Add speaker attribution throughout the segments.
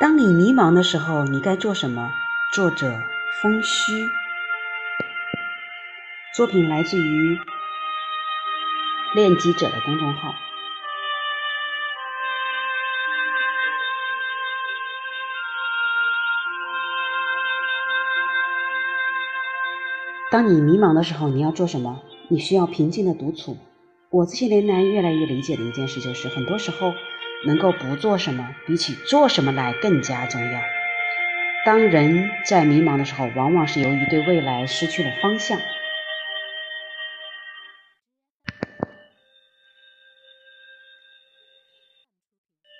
Speaker 1: 当你迷茫的时候，你该做什么？作者：风虚。作品来自于练级者的公众号。当你迷茫的时候，你要做什么？你需要平静的独处。我这些年来越来越理解的一件事就是，很多时候。能够不做什么，比起做什么来更加重要。当人在迷茫的时候，往往是由于对未来失去了方向，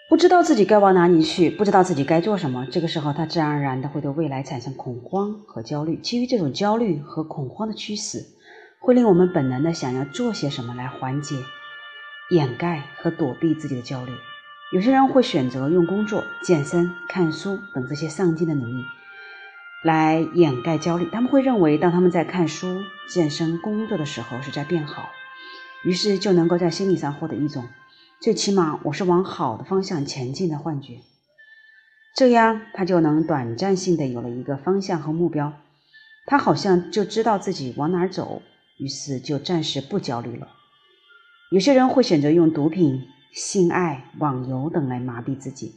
Speaker 1: 不知道自己该往哪里去，不知道自己该做什么。这个时候，他自然而然的会对未来产生恐慌和焦虑。基于这种焦虑和恐慌的驱使，会令我们本能的想要做些什么来缓解、掩盖和躲避自己的焦虑。有些人会选择用工作、健身、看书等这些上进的努力来掩盖焦虑。他们会认为，当他们在看书、健身、工作的时候是在变好，于是就能够在心理上获得一种最起码我是往好的方向前进的幻觉。这样，他就能短暂性的有了一个方向和目标，他好像就知道自己往哪儿走，于是就暂时不焦虑了。有些人会选择用毒品。性爱、网游等来麻痹自己，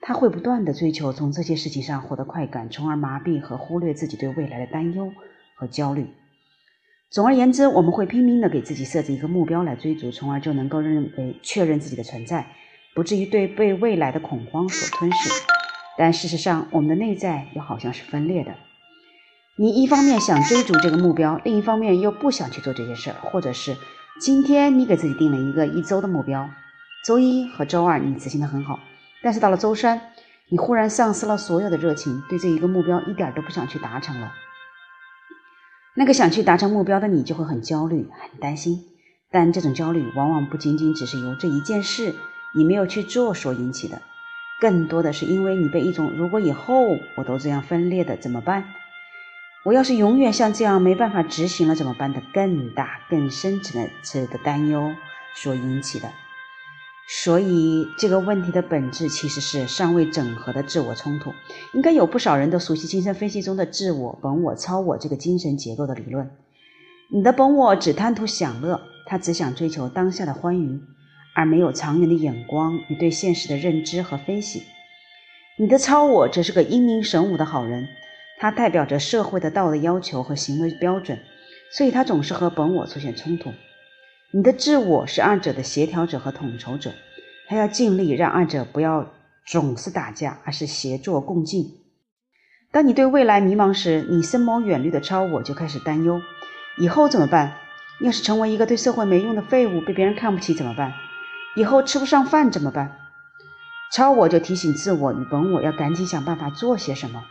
Speaker 1: 他会不断的追求从这些事情上获得快感，从而麻痹和忽略自己对未来的担忧和焦虑。总而言之，我们会拼命的给自己设置一个目标来追逐，从而就能够认为确认自己的存在，不至于对被未来的恐慌所吞噬。但事实上，我们的内在又好像是分裂的。你一方面想追逐这个目标，另一方面又不想去做这件事儿，或者是今天你给自己定了一个一周的目标。周一和周二你执行的很好，但是到了周三，你忽然丧失了所有的热情，对这一个目标一点都不想去达成了。那个想去达成目标的你就会很焦虑、很担心，但这种焦虑往往不仅仅只是由这一件事你没有去做所引起的，更多的是因为你被一种“如果以后我都这样分裂的怎么办？我要是永远像这样没办法执行了怎么办”的更大、更深层次的担忧所引起的。所以，这个问题的本质其实是尚未整合的自我冲突。应该有不少人都熟悉精神分析中的自我、本我、超我这个精神结构的理论。你的本我只贪图享乐，他只想追求当下的欢愉，而没有长远的眼光与对现实的认知和分析。你的超我则是个英明神武的好人，他代表着社会的道德要求和行为标准，所以他总是和本我出现冲突。你的自我是二者的协调者和统筹者，他要尽力让二者不要总是打架，而是协作共进。当你对未来迷茫时，你深谋远虑的超我就开始担忧：以后怎么办？要是成为一个对社会没用的废物，被别人看不起怎么办？以后吃不上饭怎么办？超我就提醒自我与本我要赶紧想办法做些什么。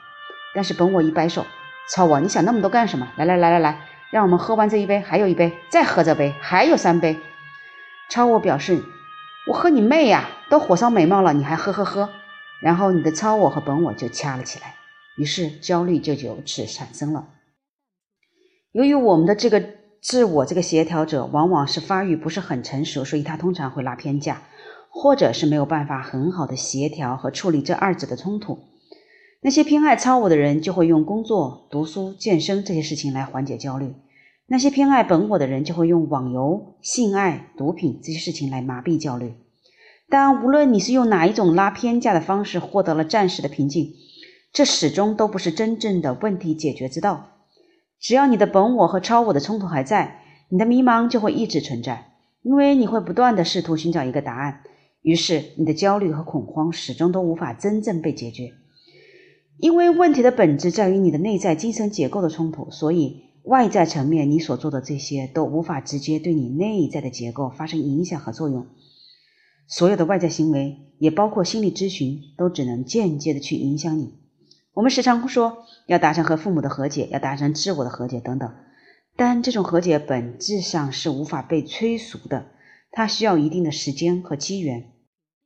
Speaker 1: 但是本我一摆手：超我，你想那么多干什么？来来来来来。让我们喝完这一杯，还有一杯，再喝这杯，还有三杯。超我表示：“我喝你妹呀！都火烧眉毛了，你还喝喝喝。”然后你的超我和本我就掐了起来，于是焦虑就由此产生了。由于我们的这个自我这个协调者往往是发育不是很成熟，所以他通常会拉偏架，或者是没有办法很好的协调和处理这二者的冲突。那些偏爱超我的人就会用工作、读书、健身这些事情来缓解焦虑。那些偏爱本我的人就会用网游、性爱、毒品这些事情来麻痹焦虑。但无论你是用哪一种拉偏架的方式获得了暂时的平静，这始终都不是真正的问题解决之道。只要你的本我和超我的冲突还在，你的迷茫就会一直存在，因为你会不断的试图寻找一个答案，于是你的焦虑和恐慌始终都无法真正被解决。因为问题的本质在于你的内在精神结构的冲突，所以。外在层面，你所做的这些都无法直接对你内在的结构发生影响和作用。所有的外在行为，也包括心理咨询，都只能间接的去影响你。我们时常说要达成和父母的和解，要达成自我的和解等等，但这种和解本质上是无法被催熟的，它需要一定的时间和机缘。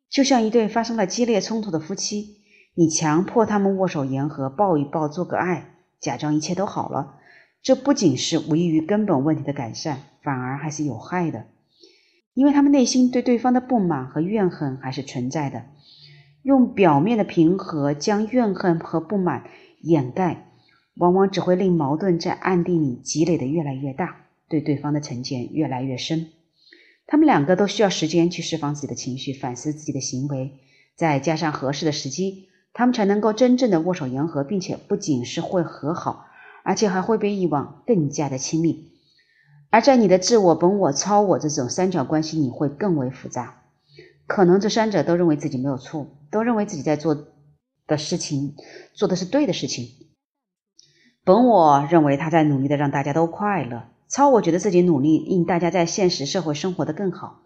Speaker 1: 就像一对发生了激烈冲突的夫妻，你强迫他们握手言和，抱一抱，做个爱，假装一切都好了。这不仅是无异于根本问题的改善，反而还是有害的，因为他们内心对对方的不满和怨恨还是存在的。用表面的平和将怨恨和不满掩盖，往往只会令矛盾在暗地里积累的越来越大，对对方的成见越来越深。他们两个都需要时间去释放自己的情绪，反思自己的行为，再加上合适的时机，他们才能够真正的握手言和，并且不仅是会和好，而且还会比以往更加的亲密。而在你的自我、本我、超我这种三角关系里，会更为复杂。可能这三者都认为自己没有错，都认为自己在做的事情做的是对的事情。本我认为他在努力的让大家都快乐。超我觉得自己努力令大家在现实社会生活的更好，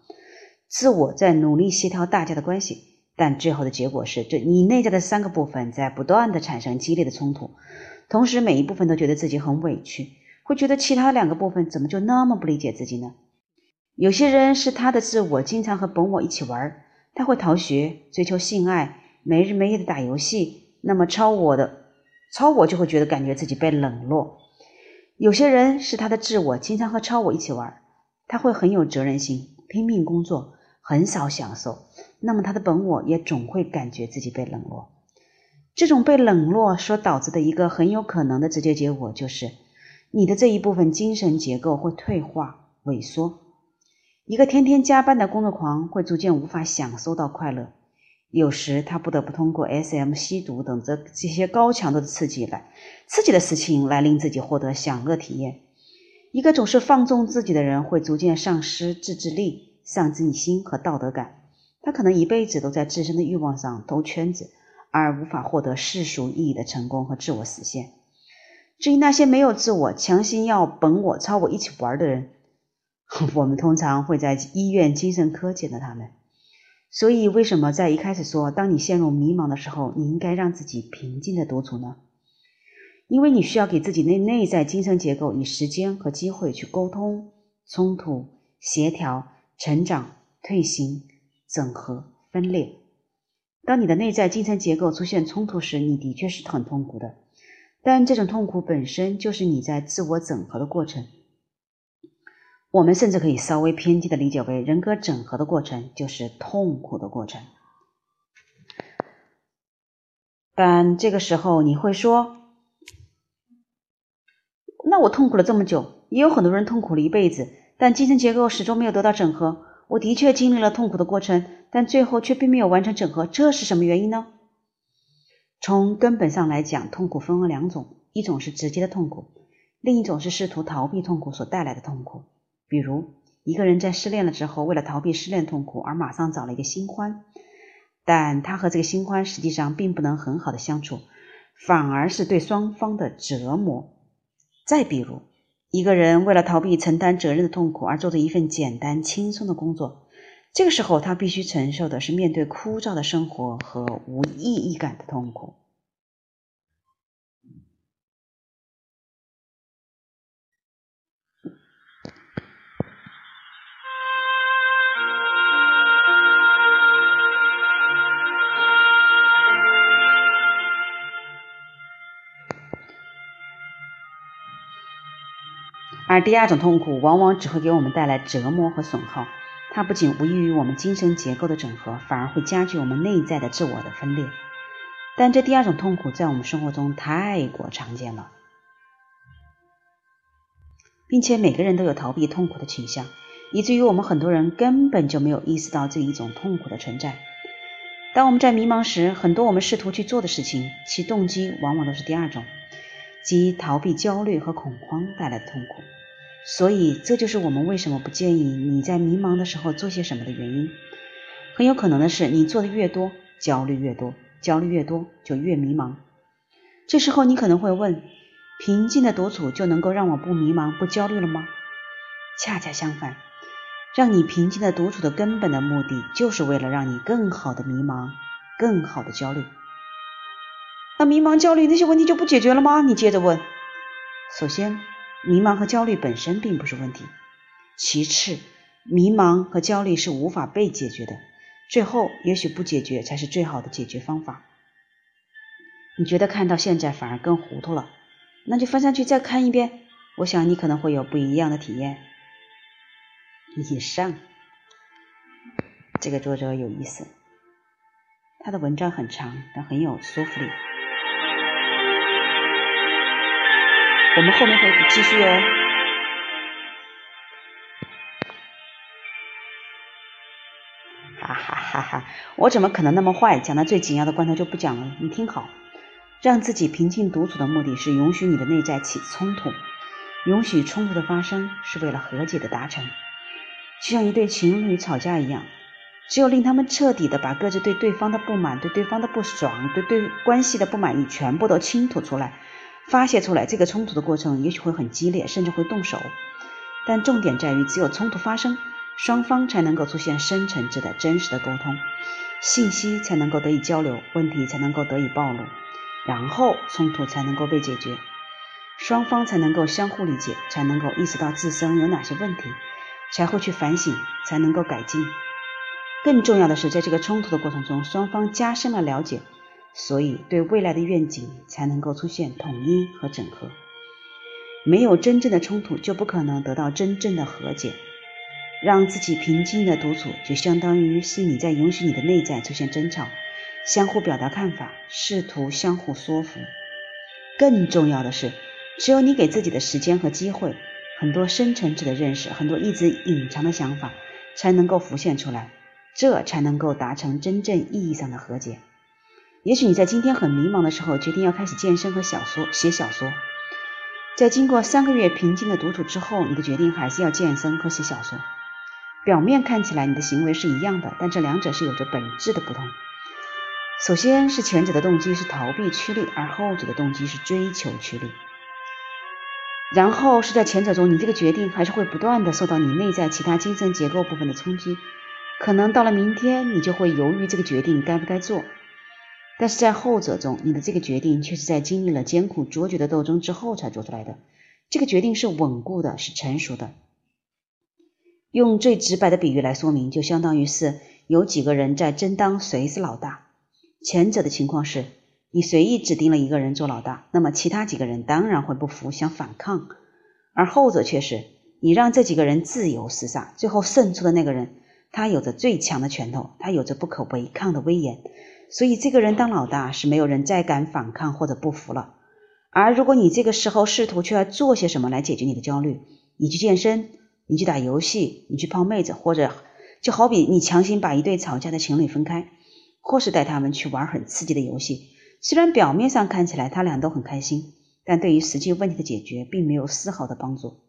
Speaker 1: 自我在努力协调大家的关系，但最后的结果是，这你内在的三个部分在不断的产生激烈的冲突，同时每一部分都觉得自己很委屈，会觉得其他两个部分怎么就那么不理解自己呢？有些人是他的自我经常和本我一起玩，他会逃学、追求性爱、没日没夜的打游戏，那么超我的超我就会觉得感觉自己被冷落。有些人是他的自我，经常和超我一起玩，他会很有责任心，拼命工作，很少享受。那么他的本我也总会感觉自己被冷落。这种被冷落所导致的一个很有可能的直接结果，就是你的这一部分精神结构会退化、萎缩。一个天天加班的工作狂会逐渐无法享受到快乐。有时他不得不通过 S.M、吸毒等这这些高强度的刺激来刺激的事情来令自己获得享乐体验。一个总是放纵自己的人会逐渐丧失自制力、上进心和道德感。他可能一辈子都在自身的欲望上兜圈子，而无法获得世俗意义的成功和自我实现。至于那些没有自我、强行要本我、超我一起玩的人，我们通常会在医院精神科见到他们。所以，为什么在一开始说，当你陷入迷茫的时候，你应该让自己平静的独处呢？因为你需要给自己内内在精神结构以时间和机会去沟通、冲突、协调、成长、退行、整合、分裂。当你的内在精神结构出现冲突时，你的确是很痛苦的，但这种痛苦本身就是你在自我整合的过程。我们甚至可以稍微偏激的理解为，人格整合的过程就是痛苦的过程。但这个时候你会说：“那我痛苦了这么久，也有很多人痛苦了一辈子，但精神结构始终没有得到整合。我的确经历了痛苦的过程，但最后却并没有完成整合，这是什么原因呢？”从根本上来讲，痛苦分为两种：一种是直接的痛苦，另一种是试图逃避痛苦所带来的痛苦。比如，一个人在失恋了之后，为了逃避失恋痛苦而马上找了一个新欢，但他和这个新欢实际上并不能很好的相处，反而是对双方的折磨。再比如，一个人为了逃避承担责任的痛苦而做着一份简单轻松的工作，这个时候他必须承受的是面对枯燥的生活和无意义感的痛苦。而第二种痛苦往往只会给我们带来折磨和损耗，它不仅无益于我们精神结构的整合，反而会加剧我们内在的自我的分裂。但这第二种痛苦在我们生活中太过常见了，并且每个人都有逃避痛苦的倾向，以至于我们很多人根本就没有意识到这一种痛苦的存在。当我们在迷茫时，很多我们试图去做的事情，其动机往往都是第二种，即逃避焦虑和恐慌带来的痛苦。所以，这就是我们为什么不建议你在迷茫的时候做些什么的原因。很有可能的是，你做的越多，焦虑越多，焦虑越多，就越迷茫。这时候，你可能会问：平静的独处就能够让我不迷茫、不焦虑了吗？恰恰相反，让你平静的独处的根本的目的，就是为了让你更好的迷茫、更好的焦虑。那迷茫、焦虑那些问题就不解决了吗？你接着问。首先。迷茫和焦虑本身并不是问题。其次，迷茫和焦虑是无法被解决的。最后，也许不解决才是最好的解决方法。你觉得看到现在反而更糊涂了，那就翻上去再看一遍。我想你可能会有不一样的体验。以上，这个作者有意思。他的文章很长，但很有说服力。我们后面会继续哦。哈哈哈哈！我怎么可能那么坏？讲到最紧要的关头就不讲了。你听好，让自己平静独处的目的是允许你的内在起冲突，允许冲突的发生是为了和解的达成。就像一对情侣吵架一样，只有令他们彻底的把各自对对方的不满、对对方的不爽、对对关系的不满意全部都倾吐出来。发泄出来，这个冲突的过程也许会很激烈，甚至会动手。但重点在于，只有冲突发生，双方才能够出现深层次的真实的沟通，信息才能够得以交流，问题才能够得以暴露，然后冲突才能够被解决，双方才能够相互理解，才能够意识到自身有哪些问题，才会去反省，才能够改进。更重要的是，在这个冲突的过程中，双方加深了了解。所以，对未来的愿景才能够出现统一和整合。没有真正的冲突，就不可能得到真正的和解。让自己平静的独处，就相当于是你在允许你的内在出现争吵，相互表达看法，试图相互说服。更重要的是，只有你给自己的时间和机会，很多深层次的认识，很多一直隐藏的想法，才能够浮现出来，这才能够达成真正意义上的和解。也许你在今天很迷茫的时候，决定要开始健身和小说写小说。在经过三个月平静的独处之后，你的决定还是要健身和写小说。表面看起来你的行为是一样的，但这两者是有着本质的不同。首先是前者的动机是逃避趋利，而后者的动机是追求趋利。然后是在前者中，你这个决定还是会不断的受到你内在其他精神结构部分的冲击，可能到了明天，你就会犹豫这个决定该不该做。但是在后者中，你的这个决定却是在经历了艰苦卓绝的斗争之后才做出来的。这个决定是稳固的，是成熟的。用最直白的比喻来说明，就相当于是有几个人在争当谁是老大。前者的情况是，你随意指定了一个人做老大，那么其他几个人当然会不服，想反抗；而后者却是，你让这几个人自由厮杀，最后胜出的那个人，他有着最强的拳头，他有着不可违抗的威严。所以，这个人当老大是没有人再敢反抗或者不服了。而如果你这个时候试图去做些什么来解决你的焦虑，你去健身，你去打游戏，你去泡妹子，或者就好比你强行把一对吵架的情侣分开，或是带他们去玩很刺激的游戏，虽然表面上看起来他俩都很开心，但对于实际问题的解决并没有丝毫的帮助。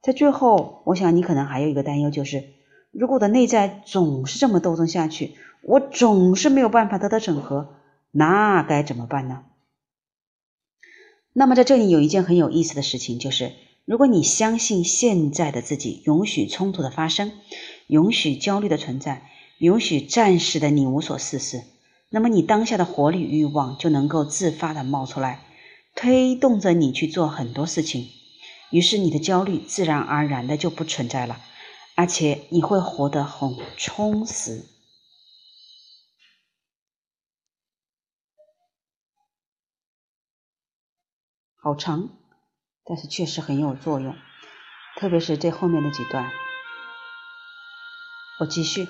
Speaker 1: 在最后，我想你可能还有一个担忧，就是如果我的内在总是这么斗争下去。我总是没有办法得到整合，那该怎么办呢？那么在这里有一件很有意思的事情，就是如果你相信现在的自己允许冲突的发生，允许焦虑的存在，允许暂时的你无所事事，那么你当下的活力欲望就能够自发的冒出来，推动着你去做很多事情，于是你的焦虑自然而然的就不存在了，而且你会活得很充实。好长，但是确实很有作用，特别是这后面的几段。我继续。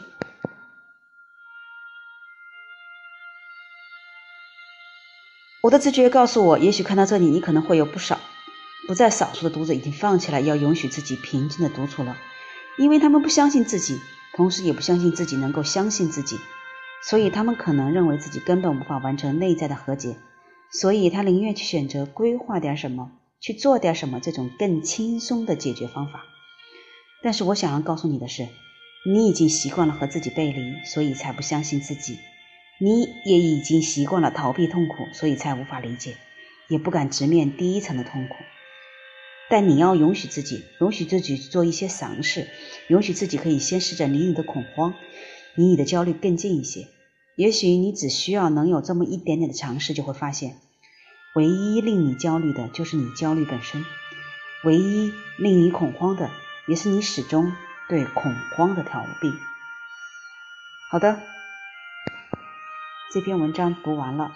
Speaker 1: 我的直觉告诉我，也许看到这里，你可能会有不少、不在少数的读者已经放弃了要允许自己平静的独处了，因为他们不相信自己，同时也不相信自己能够相信自己，所以他们可能认为自己根本无法完成内在的和解。所以他宁愿去选择规划点什么，去做点什么这种更轻松的解决方法。但是我想要告诉你的是，你已经习惯了和自己背离，所以才不相信自己；你也已经习惯了逃避痛苦，所以才无法理解，也不敢直面第一层的痛苦。但你要允许自己，允许自己做一些尝试，允许自己可以先试着离你的恐慌、离你的焦虑更近一些。也许你只需要能有这么一点点的尝试，就会发现，唯一令你焦虑的就是你焦虑本身，唯一令你恐慌的也是你始终对恐慌的逃避。好的，这篇文章读完了，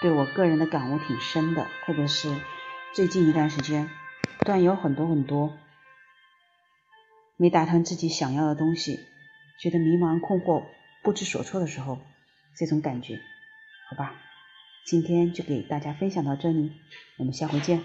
Speaker 1: 对我个人的感悟挺深的，特别是最近一段时间，不断有很多很多没达成自己想要的东西，觉得迷茫困惑、不知所措的时候。这种感觉，好吧？今天就给大家分享到这里，我们下回见。